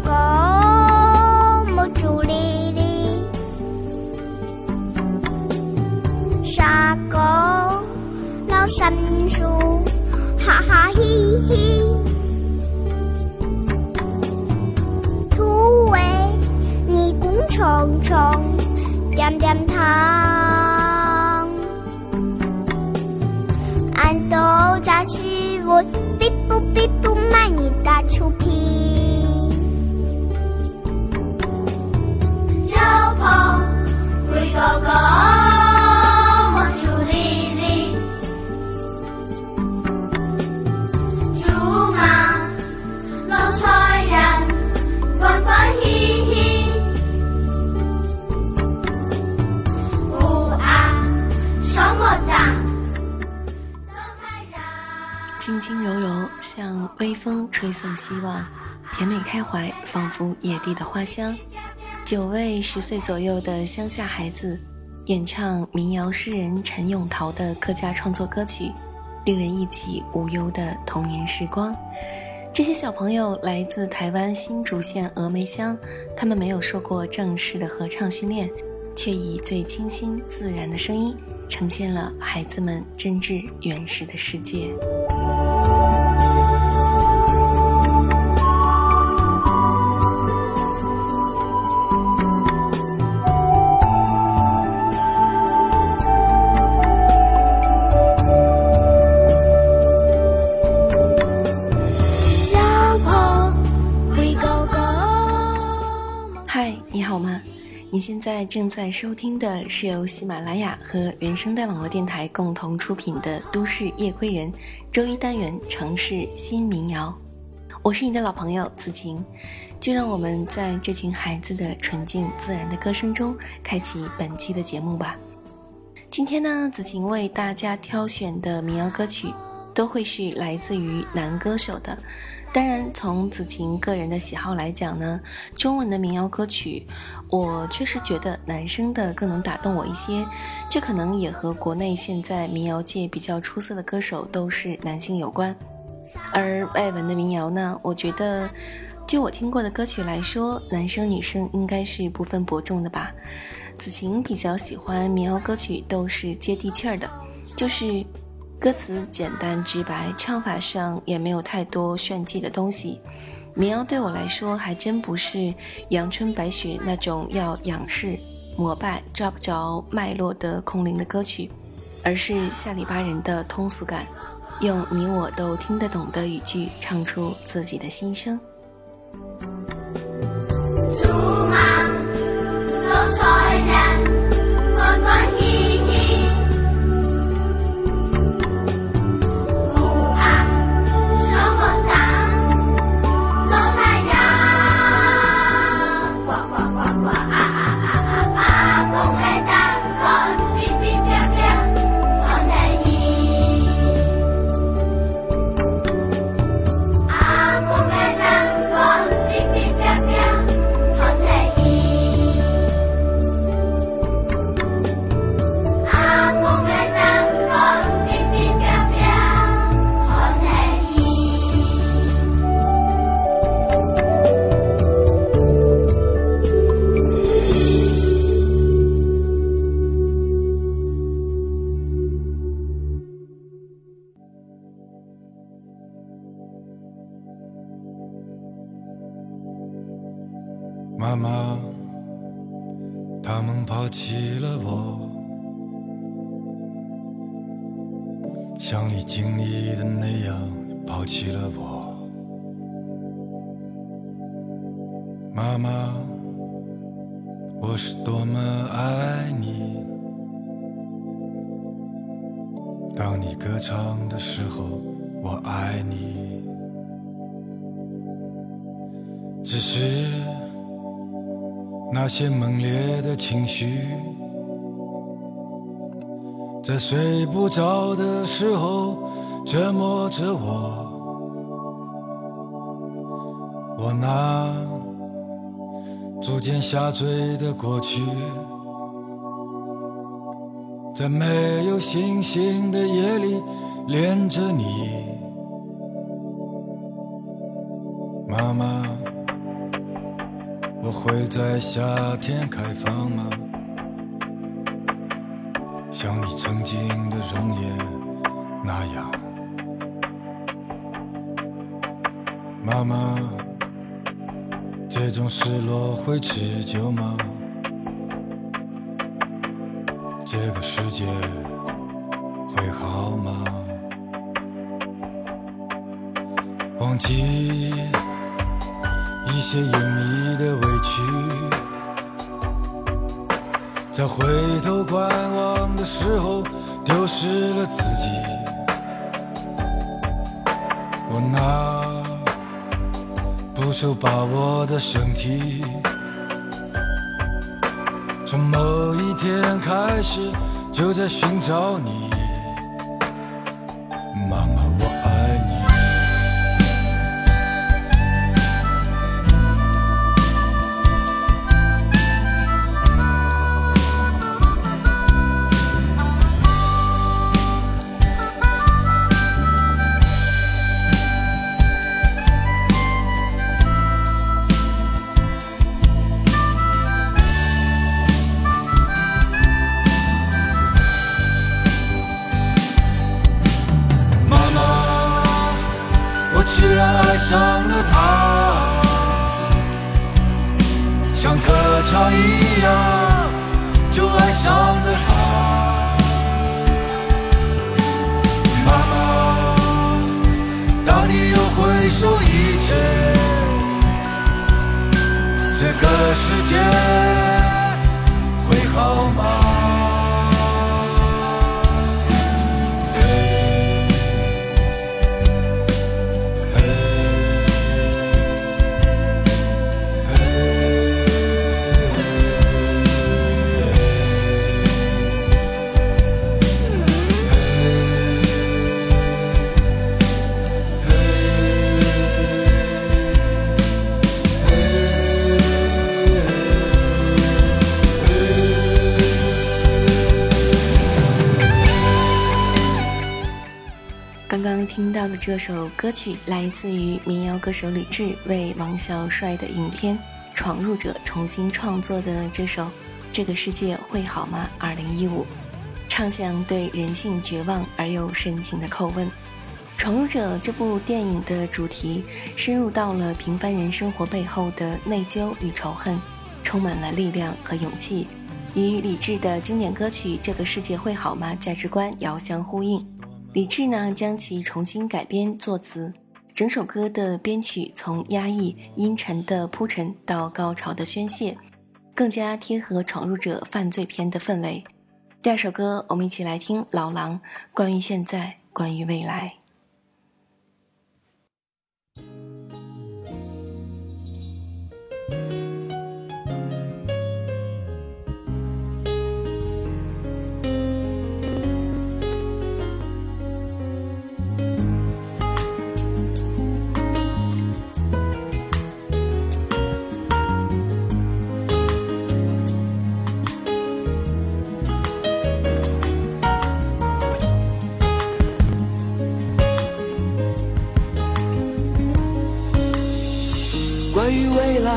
背哥哥木竹里里。沙狗老山树，哈哈嘻嘻。土味泥工虫虫，点点糖。俺都扎是我，比不比不轻轻柔柔，像微风吹送希望；甜美开怀，仿佛野地的花香。九位十岁左右的乡下孩子演唱民谣诗人陈永桃的客家创作歌曲，令人忆起无忧的童年时光。这些小朋友来自台湾新竹县峨眉乡，他们没有受过正式的合唱训练，却以最清新自然的声音，呈现了孩子们真挚原始的世界。现在正在收听的是由喜马拉雅和原声带网络电台共同出品的《都市夜归人》周一单元城市新民谣。我是你的老朋友子晴，就让我们在这群孩子的纯净自然的歌声中，开启本期的节目吧。今天呢，子晴为大家挑选的民谣歌曲，都会是来自于男歌手的。当然，从子晴个人的喜好来讲呢，中文的民谣歌曲，我确实觉得男生的更能打动我一些。这可能也和国内现在民谣界比较出色的歌手都是男性有关。而外文的民谣呢，我觉得，就我听过的歌曲来说，男生女生应该是不分伯仲的吧。子晴比较喜欢民谣歌曲，都是接地气儿的，就是歌词简单直白，唱法上也没有太多炫技的东西。民谣对我来说，还真不是阳春白雪那种要仰视、膜拜、抓不着脉络的空灵的歌曲，而是下里巴人的通俗感，用你我都听得懂的语句唱出自己的心声。些猛烈的情绪，在睡不着的时候折磨着我。我那逐渐下坠的过去，在没有星星的夜里恋着你，妈妈，我会在夏天开放吗？像你曾经的容颜那样，妈妈，这种失落会持久吗？这个世界会好吗？忘记一些隐秘的委屈。在回头观望的时候，丢失了自己。我那不受把握的身体，从某一天开始就在寻找你，这首歌曲来自于民谣歌手李志为王小帅的影片《闯入者》重新创作的这首《这个世界会好吗》二零一五，唱响对人性绝望而又深情的叩问。《闯入者》这部电影的主题深入到了平凡人生活背后的内疚与仇恨，充满了力量和勇气，与李志的经典歌曲《这个世界会好吗》价值观遥相呼应。李志呢，将其重新改编作词，整首歌的编曲从压抑阴沉的铺陈到高潮的宣泄，更加贴合闯入者犯罪片的氛围。第二首歌，我们一起来听老狼关于现在，关于未来。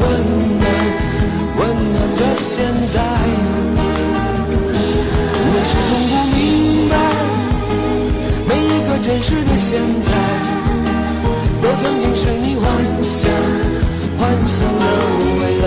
温暖温暖的现在。我始终不明白，每一个真实的现在，都曾经是你幻想幻想的未来。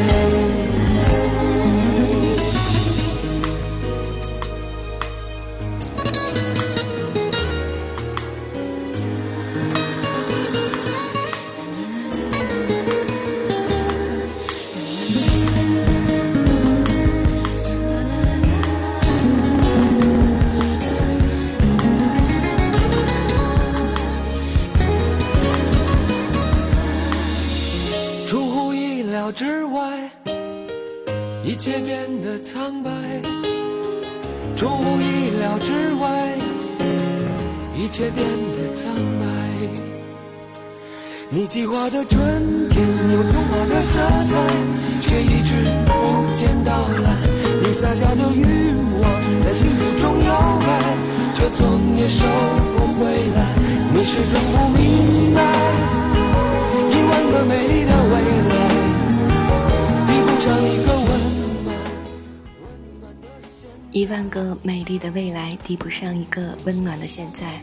个美丽的未来抵不上一个温暖的现在，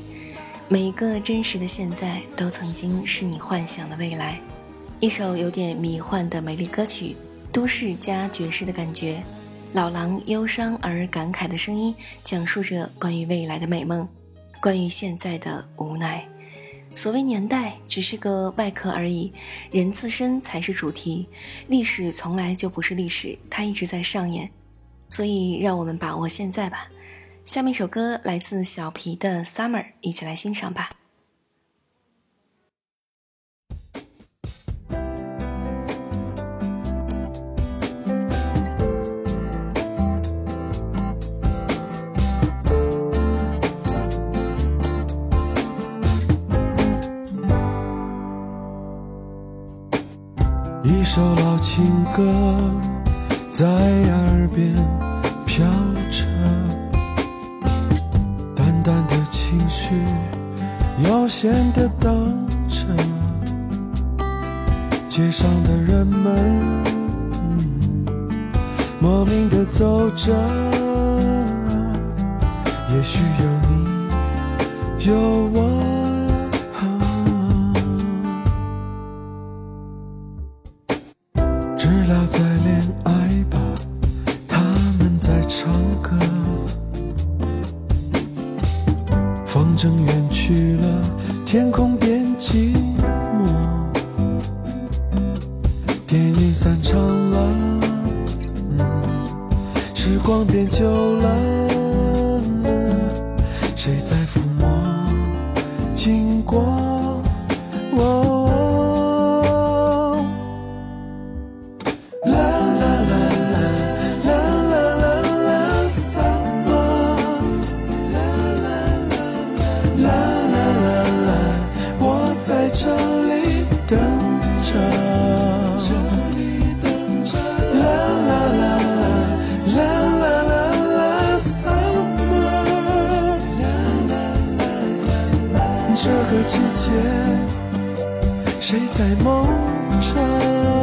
每一个真实的现在都曾经是你幻想的未来。一首有点迷幻的美丽歌曲，都市加爵士的感觉，老狼忧伤而感慨的声音，讲述着关于未来的美梦，关于现在的无奈。所谓年代，只是个外壳而已，人自身才是主题。历史从来就不是历史，它一直在上演。所以，让我们把握现在吧。下面一首歌来自小皮的《Summer》，一起来欣赏吧。一首老情歌在耳边飘着，淡淡的情绪悠闲地荡着，街上的人们、嗯莫名的走着，也许有你，有我。唱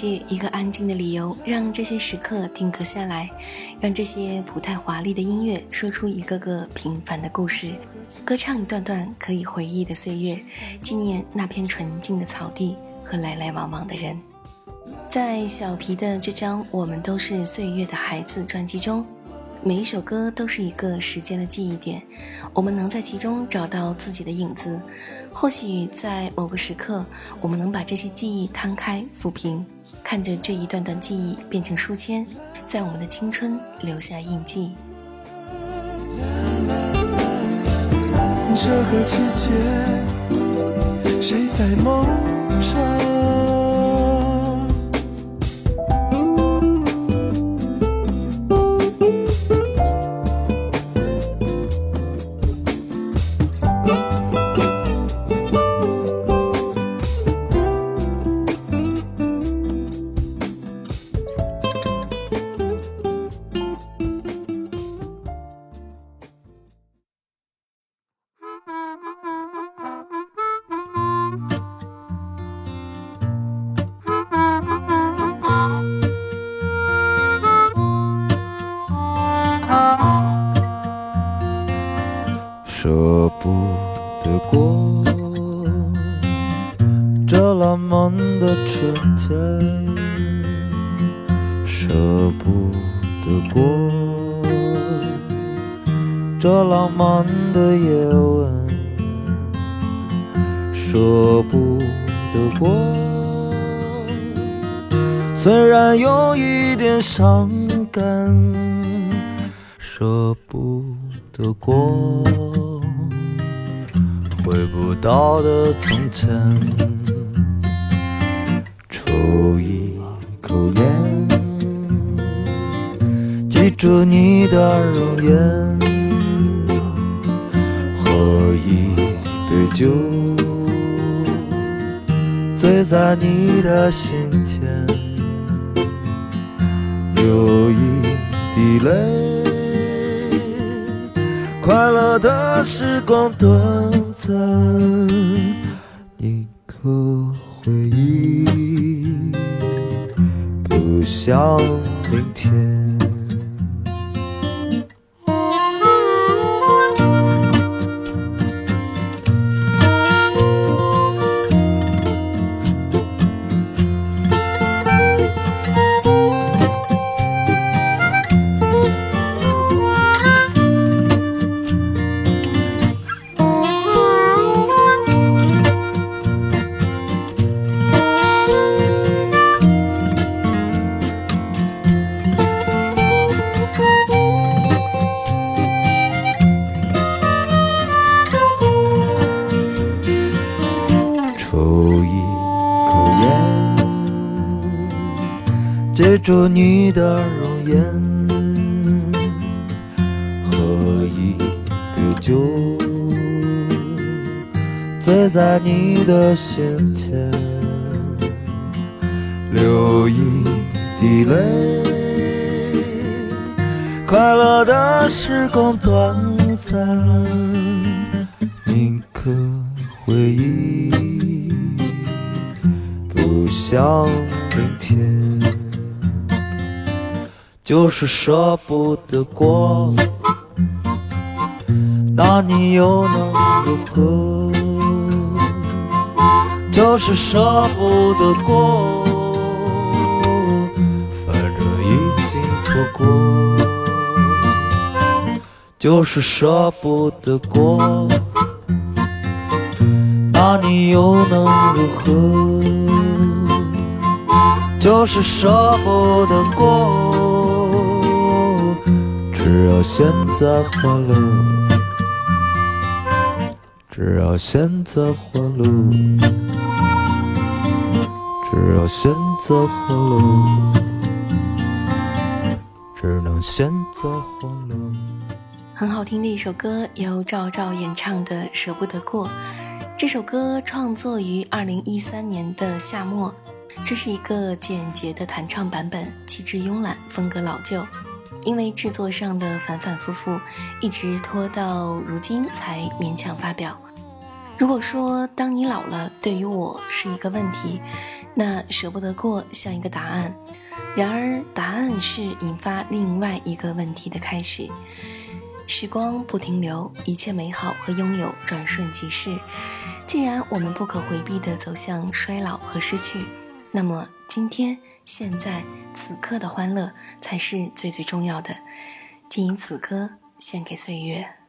借一个安静的理由，让这些时刻定格下来，让这些不太华丽的音乐说出一个个平凡的故事，歌唱一段段可以回忆的岁月，纪念那片纯净的草地和来来往往的人。在小皮的这张《我们都是岁月的孩子》专辑中，每一首歌都是一个时间的记忆点，我们能在其中找到自己的影子。或许在某个时刻，我们能把这些记忆摊开抚平，看着这一段段记忆变成书签，在我们的青春留下印记。这个季节，谁在梦中？从前，抽一口烟，记住你的容颜，喝一杯酒，醉在你的心间，流一滴泪。快乐的时光短暂，和回忆不想明天。记住你的容颜，喝一杯酒，醉在你的心田，流一滴泪，快乐的时光短暂，宁可回忆，不想就是舍不得过。那你又能如何？就是舍不得过，反正已经错过。就是舍不得过，那你又能如何？就是舍不得过，只要现在欢乐，只要现在欢乐，只要现在欢乐，只能选择欢乐。很好听的一首歌，由赵照演唱的《舍不得过》。这首歌创作于二零一三年的夏末，这是一个简洁的弹唱版本，气质慵懒，风格老旧。因为制作上的反反复复，一直拖到如今才勉强发表。如果说当你老了，对于我是一个问题，那舍不得过像一个答案。然而，答案是引发另外一个问题的开始。时光不停留，一切美好和拥有转瞬即逝。既然我们不可回避地走向衰老和失去，那么今天、现在、此刻的欢乐才是最最重要的。仅以此歌献给岁月。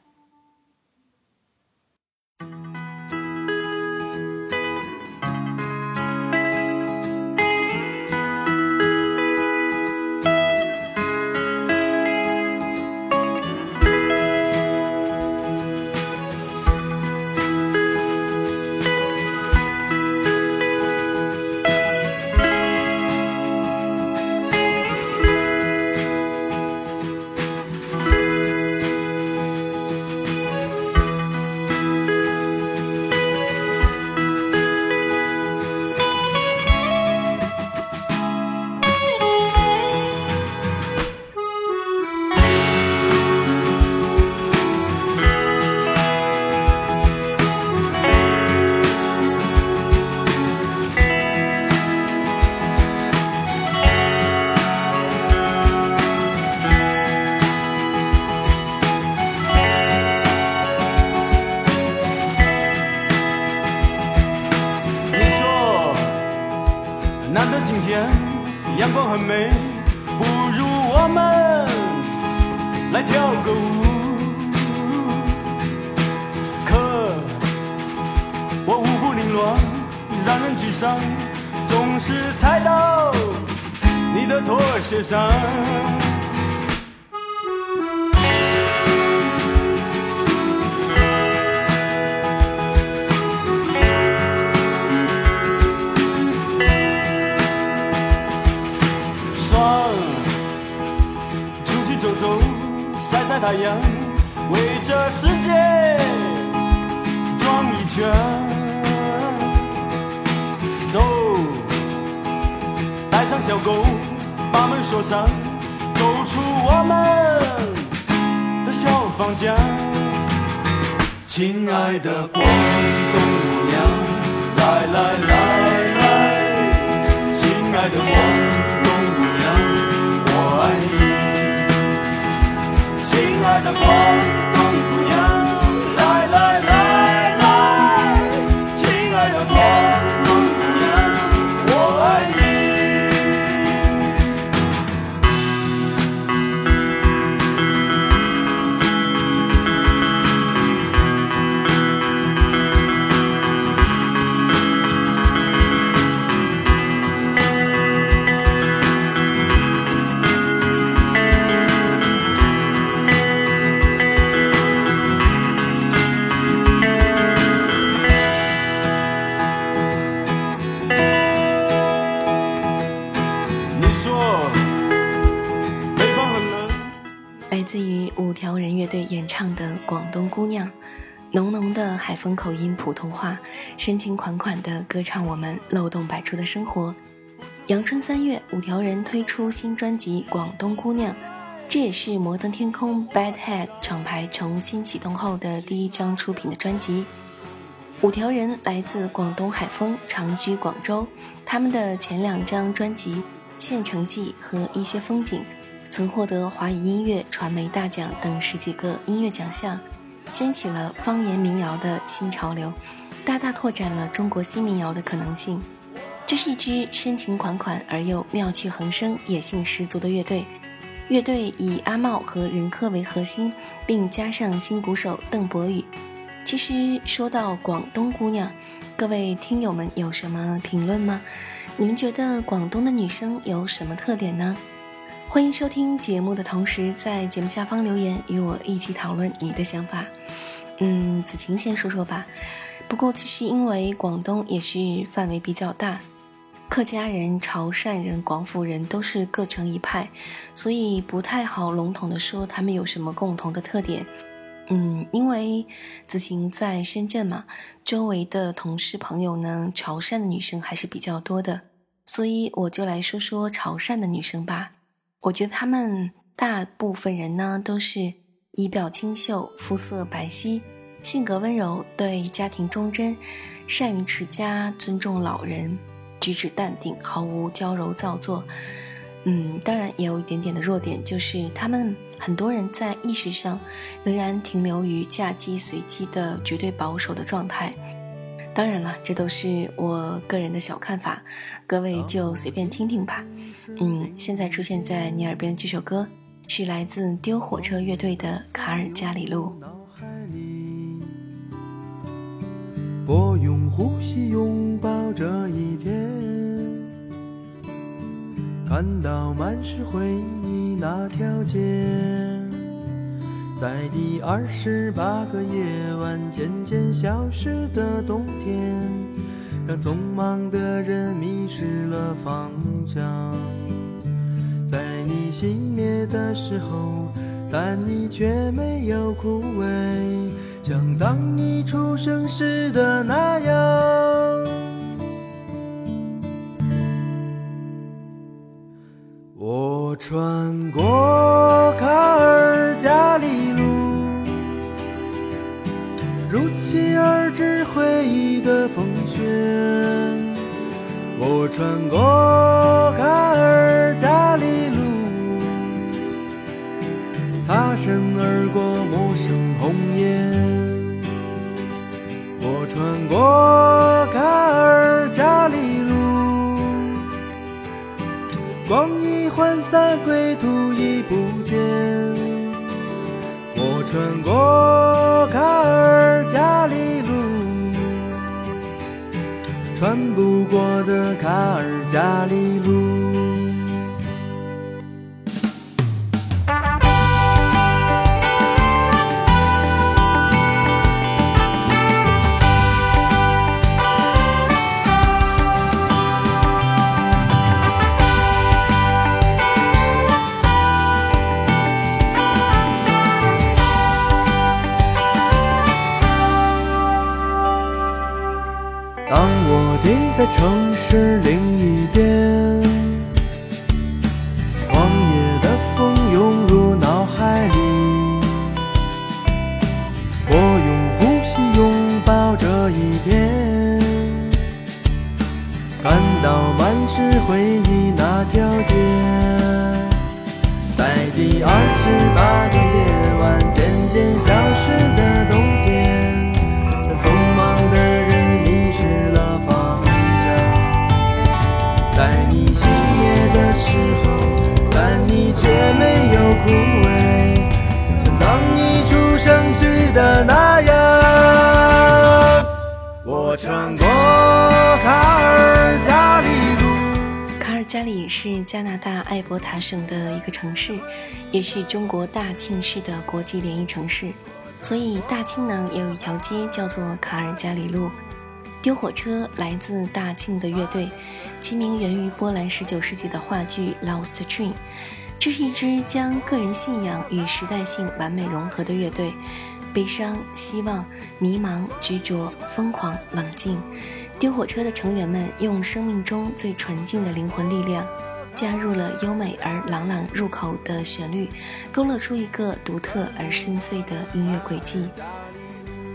乱，让人沮丧，总是踩到你的拖鞋上。爽，出去走走，晒晒太阳，围着世界转一圈。像小狗，把门锁上，走出我们的小房间。亲爱的广东姑娘，来来来来，亲爱的广东姑娘，我爱你。亲爱的广深情款款地歌唱我们漏洞百出的生活。阳春三月，五条人推出新专辑《广东姑娘》，这也是摩登天空 Bad Head 厂牌重新启动后的第一张出品的专辑。五条人来自广东海丰，长居广州。他们的前两张专辑《县城记》和《一些风景》曾获得华语音乐传媒大奖等十几个音乐奖项，掀起了方言民谣的新潮流，大大拓展了中国新民谣的可能性。这是一支深情款款而又妙趣横生、野性十足的乐队。乐队以阿茂和任科为核心，并加上新鼓手邓博宇。其实说到广东姑娘，各位听友们有什么评论吗？你们觉得广东的女生有什么特点呢？欢迎收听节目的同时，在节目下方留言，与我一起讨论你的想法。嗯，子晴先说说吧。不过其实因为广东也是范围比较大。客家人、潮汕人、广府人都是各成一派，所以不太好笼统的说他们有什么共同的特点。嗯，因为子晴在深圳嘛，周围的同事朋友呢，潮汕的女生还是比较多的，所以我就来说说潮汕的女生吧。我觉得她们大部分人呢都是仪表清秀、肤色白皙、性格温柔、对家庭忠贞、善于持家、尊重老人。举止淡定，毫无娇柔造作。嗯，当然也有一点点的弱点，就是他们很多人在意识上仍然停留于嫁鸡随鸡的绝对保守的状态。当然了，这都是我个人的小看法，各位就随便听听吧。嗯，现在出现在你耳边的这首歌是来自丢火车乐队的《卡尔加里路》。我用呼吸拥抱这一天，看到满是回忆那条街，在第二十八个夜晚渐渐消失的冬天，让匆忙的人迷失了方向。在你熄灭的时候，但你却没有枯萎。像当你出生时的那样，我穿过卡尔加里路，如期而至回忆的风雪。我穿过卡尔光一涣散，归途已不见。我穿过卡尔加里路，穿不过的卡尔加里路。城市另一边，狂野的风涌入脑海里，我用呼吸拥抱这一天，看到满是回忆那条街，在第二十八个夜晚渐渐消失的枯萎，像当你出生时的那样。我穿过卡尔加里路。卡尔加里是加拿大艾伯塔省的一个城市，也是中国大庆市的国际联谊城市，所以大庆呢也有一条街叫做卡尔加里路。丢火车来自大庆的乐队，其名源于波兰19世纪的话剧《Lost Train》。这是一支将个人信仰与时代性完美融合的乐队，悲伤、希望、迷茫、执着、疯狂、冷静。丢火车的成员们用生命中最纯净的灵魂力量，加入了优美而朗朗入口的旋律，勾勒出一个独特而深邃的音乐轨迹。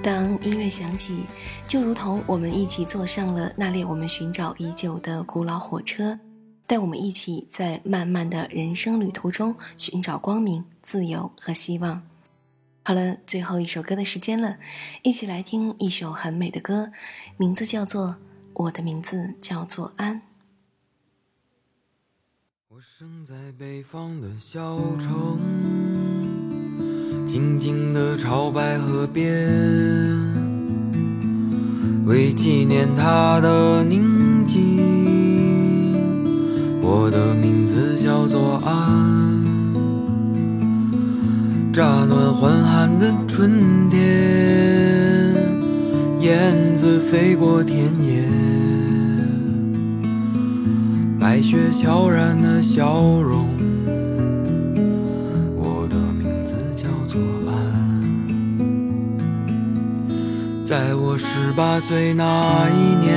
当音乐响起，就如同我们一起坐上了那列我们寻找已久的古老火车，带我们一起在漫漫的人生旅途中寻找光明、自由和希望。好了，最后一首歌的时间了，一起来听一首很美的歌，名字叫做《我的名字叫做安》。我生在北方的小城，静静的朝白河边，为纪念它的宁静，我的名字叫做安。乍暖还寒的春天，燕子飞过田野，白雪悄然的笑容。我的名字叫做安。在我十八岁那一年，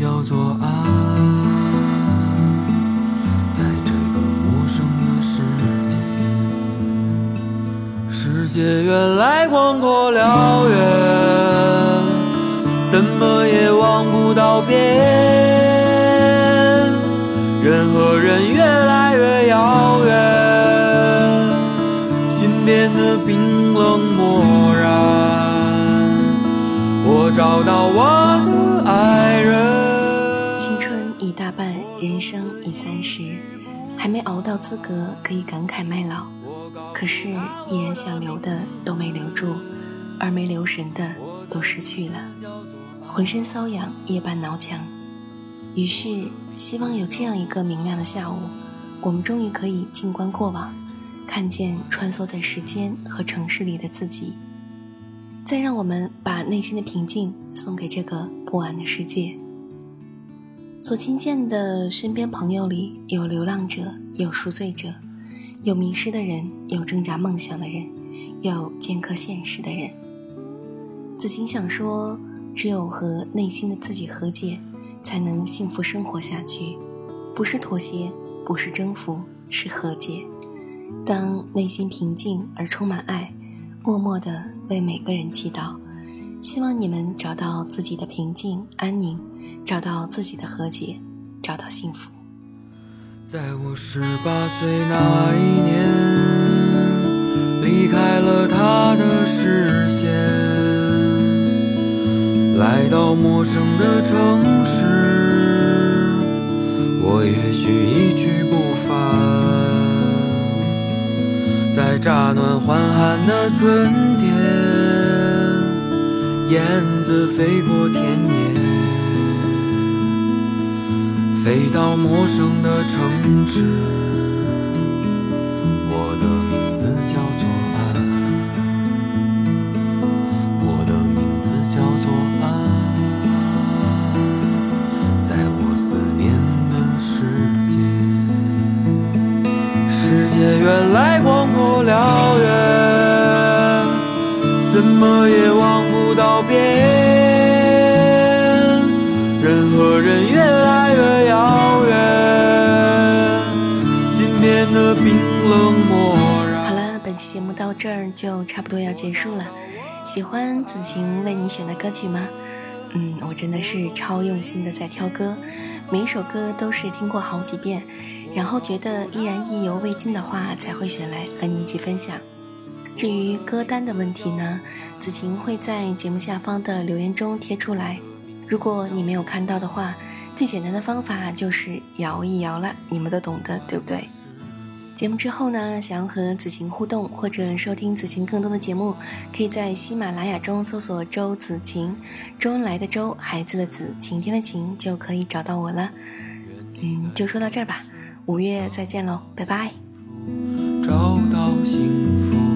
叫做爱，在这个陌生的世界，世界原来广阔辽远，怎么也望不到边。人和人越来越遥远，心变得冰冷漠然。我找到我到资格可以感慨麦老，可是依然想留的都没留住，而没留神的都失去了，浑身瘙痒，夜半挠墙。于是，希望有这样一个明亮的下午，我们终于可以静观过往，看见穿梭在时间和城市里的自己，再让我们把内心的平静送给这个不安的世界。所亲见的身边朋友里，有流浪者，有赎罪者，有迷失的人，有挣扎梦想的人，有尖刻现实的人。子晴想说，只有和内心的自己和解，才能幸福生活下去。不是妥协，不是征服，是和解。当内心平静而充满爱，默默地为每个人祈祷。希望你们找到自己的平静安宁，找到自己的和解，找到幸福。在我十八岁那一年，离开了他的视线，来到陌生的城市，我也许一去不返。在乍暖还寒的春天。燕子飞过田野，飞到陌生的城市。我的名字叫做安，我的名字叫做安，在我思念的世界，世界原来广阔辽远，怎么也忘不。道别，人和人越来越遥远，心变得冰冷漠然。好了，本期节目到这儿就差不多要结束了。喜欢子晴为你选的歌曲吗？嗯，我真的是超用心的在挑歌，每一首歌都是听过好几遍，然后觉得依然意犹未尽的话，才会选来和你一起分享。至于歌单的问题呢，子晴会在节目下方的留言中贴出来。如果你没有看到的话，最简单的方法就是摇一摇了，你们都懂得，对不对？节目之后呢，想要和子晴互动或者收听子晴更多的节目，可以在喜马拉雅中搜索“周子晴”，周恩来的周，孩子的子，晴天的晴，就可以找到我了。嗯，就说到这儿吧，五月再见喽，拜拜。找到幸福。